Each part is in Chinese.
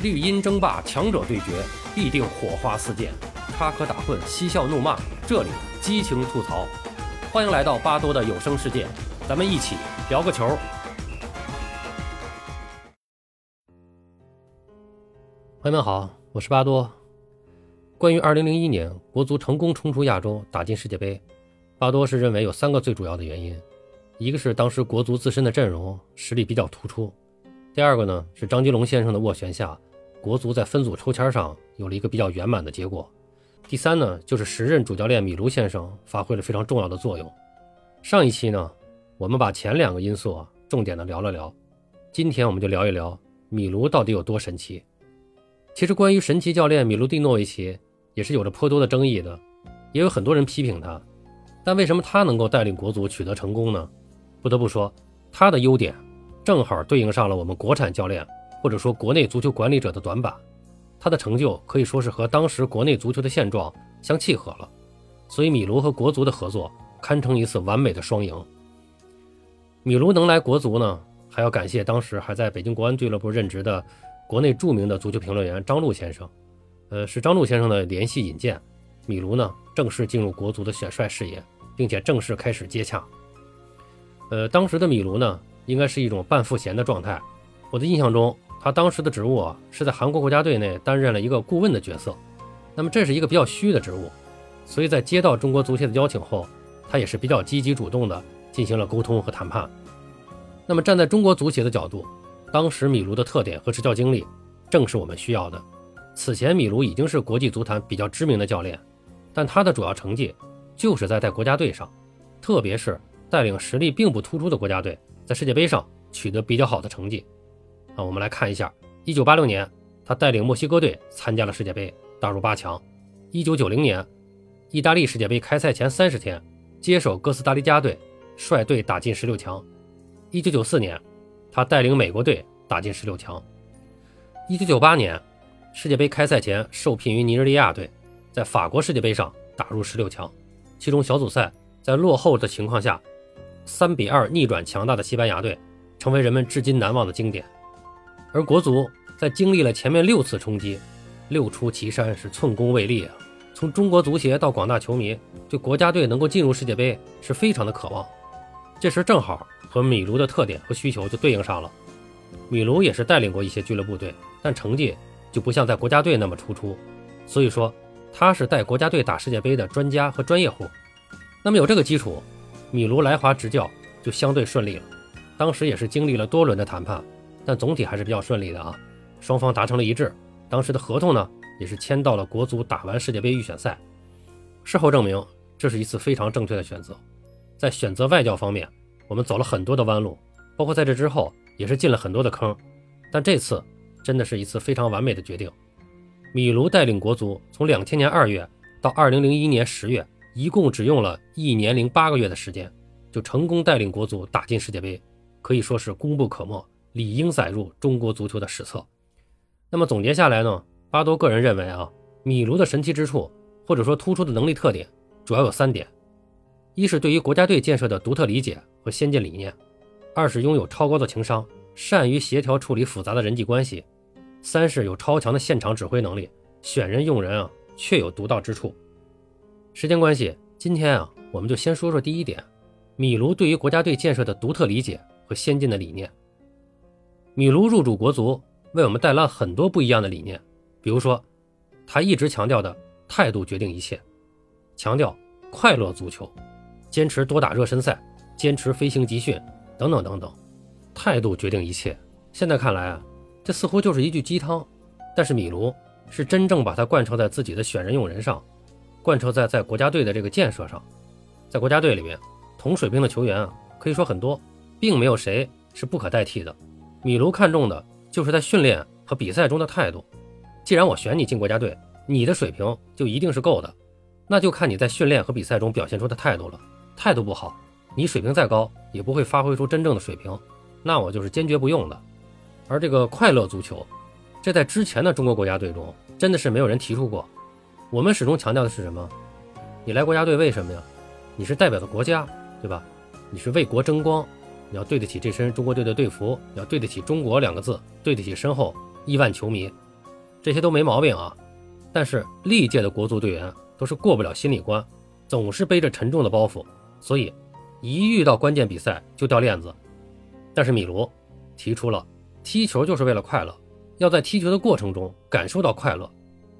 绿茵争霸，强者对决，必定火花四溅，插科打诨，嬉笑怒骂，这里激情吐槽。欢迎来到巴多的有声世界，咱们一起聊个球。朋友们好，我是巴多。关于2001年国足成功冲出亚洲，打进世界杯，巴多是认为有三个最主要的原因：一个是当时国足自身的阵容实力比较突出；第二个呢是张吉龙先生的斡旋下。国足在分组抽签上有了一个比较圆满的结果。第三呢，就是时任主教练米卢先生发挥了非常重要的作用。上一期呢，我们把前两个因素啊重点的聊了聊。今天我们就聊一聊米卢到底有多神奇。其实关于神奇教练米卢蒂诺维奇也是有着颇多的争议的，也有很多人批评他。但为什么他能够带领国足取得成功呢？不得不说，他的优点正好对应上了我们国产教练。或者说，国内足球管理者的短板，他的成就可以说是和当时国内足球的现状相契合了。所以，米卢和国足的合作堪称一次完美的双赢。米卢能来国足呢，还要感谢当时还在北京国安俱乐部任职的国内著名的足球评论员张璐先生。呃，是张璐先生的联系引荐，米卢呢正式进入国足的选帅视野，并且正式开始接洽。呃，当时的米卢呢，应该是一种半赋闲的状态。我的印象中。他当时的职务啊，是在韩国国家队内担任了一个顾问的角色，那么这是一个比较虚的职务，所以在接到中国足协的邀请后，他也是比较积极主动的进行了沟通和谈判。那么站在中国足协的角度，当时米卢的特点和执教经历，正是我们需要的。此前米卢已经是国际足坛比较知名的教练，但他的主要成绩就是在带国家队上，特别是带领实力并不突出的国家队在世界杯上取得比较好的成绩。那我们来看一下，一九八六年，他带领墨西哥队参加了世界杯，打入八强。一九九零年，意大利世界杯开赛前三十天，接手哥斯达黎加队，率队打进十六强。一九九四年，他带领美国队打进十六强。一九九八年，世界杯开赛前受聘于尼日利亚队，在法国世界杯上打入十六强，其中小组赛在落后的情况下，三比二逆转强大的西班牙队，成为人们至今难忘的经典。而国足在经历了前面六次冲击，六出祁山是寸功未立啊！从中国足协到广大球迷，对国家队能够进入世界杯是非常的渴望。这时正好和米卢的特点和需求就对应上了。米卢也是带领过一些俱乐部队，但成绩就不像在国家队那么突出，所以说他是带国家队打世界杯的专家和专业户。那么有这个基础，米卢来华执教就相对顺利了。当时也是经历了多轮的谈判。但总体还是比较顺利的啊，双方达成了一致。当时的合同呢，也是签到了国足打完世界杯预选赛。事后证明，这是一次非常正确的选择。在选择外教方面，我们走了很多的弯路，包括在这之后也是进了很多的坑。但这次真的是一次非常完美的决定。米卢带领国足从两千年二月到二零零一年十月，一共只用了一年零八个月的时间，就成功带领国足打进世界杯，可以说是功不可没。理应载入中国足球的史册。那么总结下来呢？巴多个人认为啊，米卢的神奇之处或者说突出的能力特点主要有三点：一是对于国家队建设的独特理解和先进理念；二是拥有超高的情商，善于协调处理复杂的人际关系；三是有超强的现场指挥能力，选人用人啊确有独到之处。时间关系，今天啊我们就先说说第一点：米卢对于国家队建设的独特理解和先进的理念。米卢入主国足，为我们带来了很多不一样的理念。比如说，他一直强调的态度决定一切，强调快乐足球，坚持多打热身赛，坚持飞行集训，等等等等。态度决定一切。现在看来啊，这似乎就是一句鸡汤。但是米卢是真正把它贯彻在自己的选人用人上，贯彻在在国家队的这个建设上。在国家队里面，同水平的球员啊，可以说很多，并没有谁是不可代替的。米卢看重的就是在训练和比赛中的态度。既然我选你进国家队，你的水平就一定是够的，那就看你在训练和比赛中表现出的态度了。态度不好，你水平再高也不会发挥出真正的水平，那我就是坚决不用的。而这个快乐足球，这在之前的中国国家队中真的是没有人提出过。我们始终强调的是什么？你来国家队为什么呀？你是代表的国家，对吧？你是为国争光。你要对得起这身中国队的队服，你要对得起“中国”两个字，对得起身后亿万球迷，这些都没毛病啊。但是历届的国足队员都是过不了心理关，总是背着沉重的包袱，所以一遇到关键比赛就掉链子。但是米卢提出了，踢球就是为了快乐，要在踢球的过程中感受到快乐，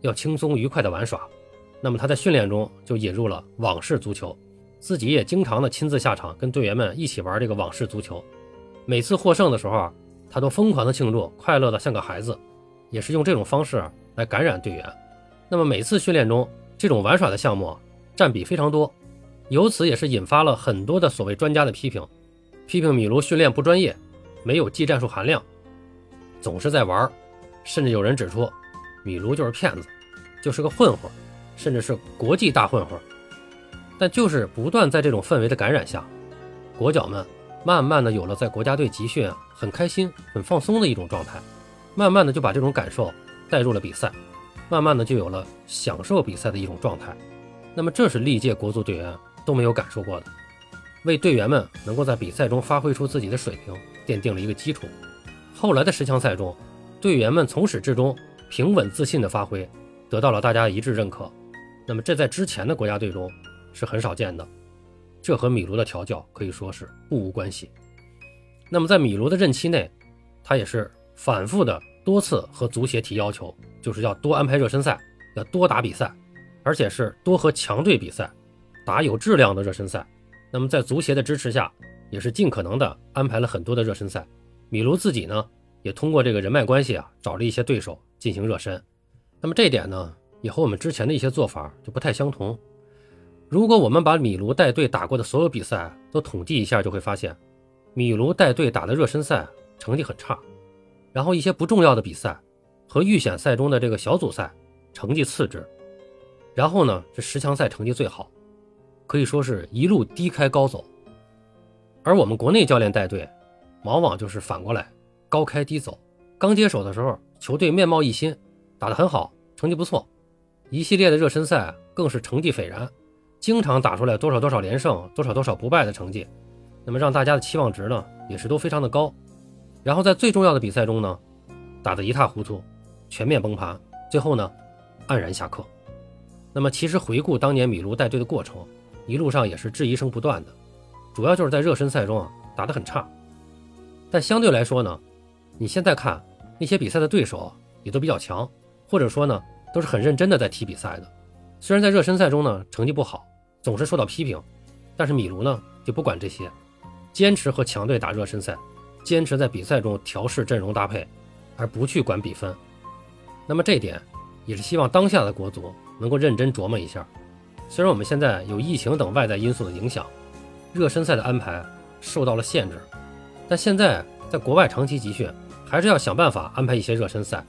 要轻松愉快的玩耍。那么他在训练中就引入了网式足球，自己也经常的亲自下场跟队员们一起玩这个网式足球。每次获胜的时候啊，他都疯狂的庆祝，快乐的像个孩子，也是用这种方式来感染队员。那么每次训练中，这种玩耍的项目占比非常多，由此也是引发了很多的所谓专家的批评，批评米卢训练不专业，没有技战术含量，总是在玩，甚至有人指出，米卢就是骗子，就是个混混，甚至是国际大混混。但就是不断在这种氛围的感染下，国脚们慢慢的有了在国家队集训很开心、很放松的一种状态，慢慢的就把这种感受带入了比赛。慢慢的就有了享受比赛的一种状态，那么这是历届国足队员都没有感受过的，为队员们能够在比赛中发挥出自己的水平奠定了一个基础。后来的十强赛中，队员们从始至终平稳自信的发挥，得到了大家一致认可。那么这在之前的国家队中是很少见的，这和米卢的调教可以说是不无关系。那么在米卢的任期内，他也是反复的多次和足协提要求。就是要多安排热身赛，要多打比赛，而且是多和强队比赛，打有质量的热身赛。那么在足协的支持下，也是尽可能的安排了很多的热身赛。米卢自己呢，也通过这个人脉关系啊，找了一些对手进行热身。那么这点呢，也和我们之前的一些做法就不太相同。如果我们把米卢带队打过的所有比赛都统计一下，就会发现，米卢带队打的热身赛成绩很差，然后一些不重要的比赛。和预选赛中的这个小组赛成绩次之，然后呢，这十强赛成绩最好，可以说是一路低开高走。而我们国内教练带队，往往就是反过来，高开低走。刚接手的时候，球队面貌一新，打得很好，成绩不错，一系列的热身赛更是成绩斐然，经常打出来多少多少连胜，多少多少不败的成绩，那么让大家的期望值呢，也是都非常的高。然后在最重要的比赛中呢，打得一塌糊涂。全面崩盘，最后呢，黯然下课。那么，其实回顾当年米卢带队的过程，一路上也是质疑声不断的，主要就是在热身赛中啊打得很差。但相对来说呢，你现在看那些比赛的对手也都比较强，或者说呢都是很认真的在踢比赛的。虽然在热身赛中呢成绩不好，总是受到批评，但是米卢呢就不管这些，坚持和强队打热身赛，坚持在比赛中调试阵容搭配，而不去管比分。那么这点也是希望当下的国足能够认真琢磨一下。虽然我们现在有疫情等外在因素的影响，热身赛的安排受到了限制，但现在在国外长期集训，还是要想办法安排一些热身赛。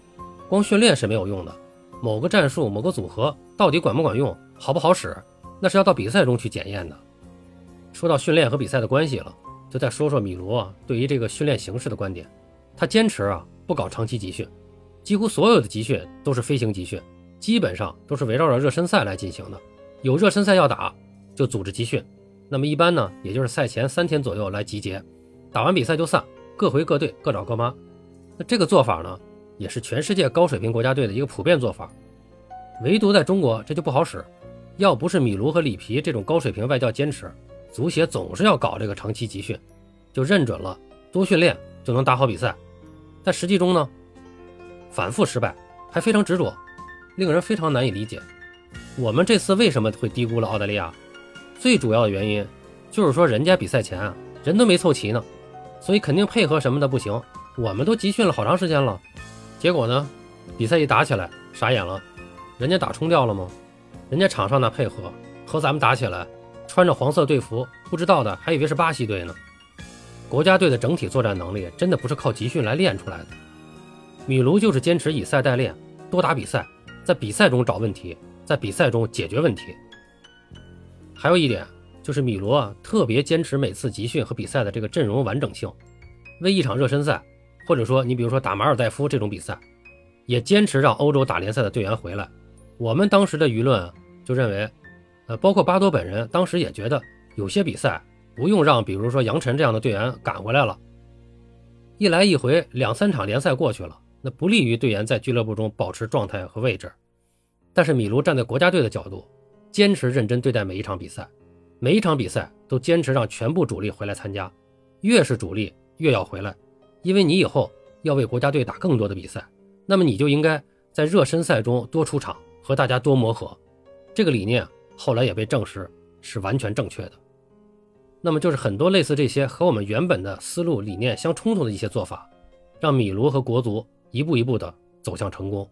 光训练是没有用的，某个战术、某个组合到底管不管用、好不好使，那是要到比赛中去检验的。说到训练和比赛的关系了，就再说说米罗对于这个训练形式的观点。他坚持啊，不搞长期集训。几乎所有的集训都是飞行集训，基本上都是围绕着热身赛来进行的。有热身赛要打，就组织集训。那么一般呢，也就是赛前三天左右来集结，打完比赛就散，各回各队，各找各妈。那这个做法呢，也是全世界高水平国家队的一个普遍做法。唯独在中国这就不好使。要不是米卢和里皮这种高水平外教坚持，足协总是要搞这个长期集训，就认准了多训练就能打好比赛。但实际中呢？反复失败，还非常执着，令人非常难以理解。我们这次为什么会低估了澳大利亚？最主要的原因就是说，人家比赛前啊人都没凑齐呢，所以肯定配合什么的不行。我们都集训了好长时间了，结果呢，比赛一打起来，傻眼了。人家打冲掉了吗？人家场上的配合和咱们打起来，穿着黄色队服，不知道的还以为是巴西队呢。国家队的整体作战能力真的不是靠集训来练出来的。米卢就是坚持以赛代练，多打比赛，在比赛中找问题，在比赛中解决问题。还有一点就是米罗，特别坚持每次集训和比赛的这个阵容完整性。为一场热身赛，或者说你比如说打马尔代夫这种比赛，也坚持让欧洲打联赛的队员回来。我们当时的舆论就认为，呃，包括巴多本人当时也觉得，有些比赛不用让比如说杨晨这样的队员赶回来了。一来一回两三场联赛过去了。那不利于队员在俱乐部中保持状态和位置。但是米卢站在国家队的角度，坚持认真对待每一场比赛，每一场比赛都坚持让全部主力回来参加，越是主力越要回来，因为你以后要为国家队打更多的比赛，那么你就应该在热身赛中多出场，和大家多磨合。这个理念后来也被证实是完全正确的。那么就是很多类似这些和我们原本的思路理念相冲突的一些做法，让米卢和国足一步一步的走向成功。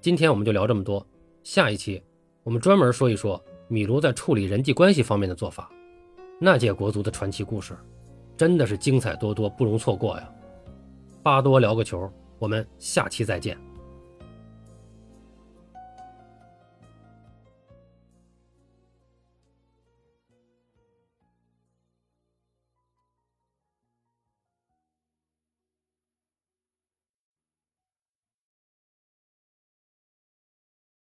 今天我们就聊这么多，下一期我们专门说一说米卢在处理人际关系方面的做法。那届国足的传奇故事，真的是精彩多多，不容错过呀！巴多聊个球，我们下期再见。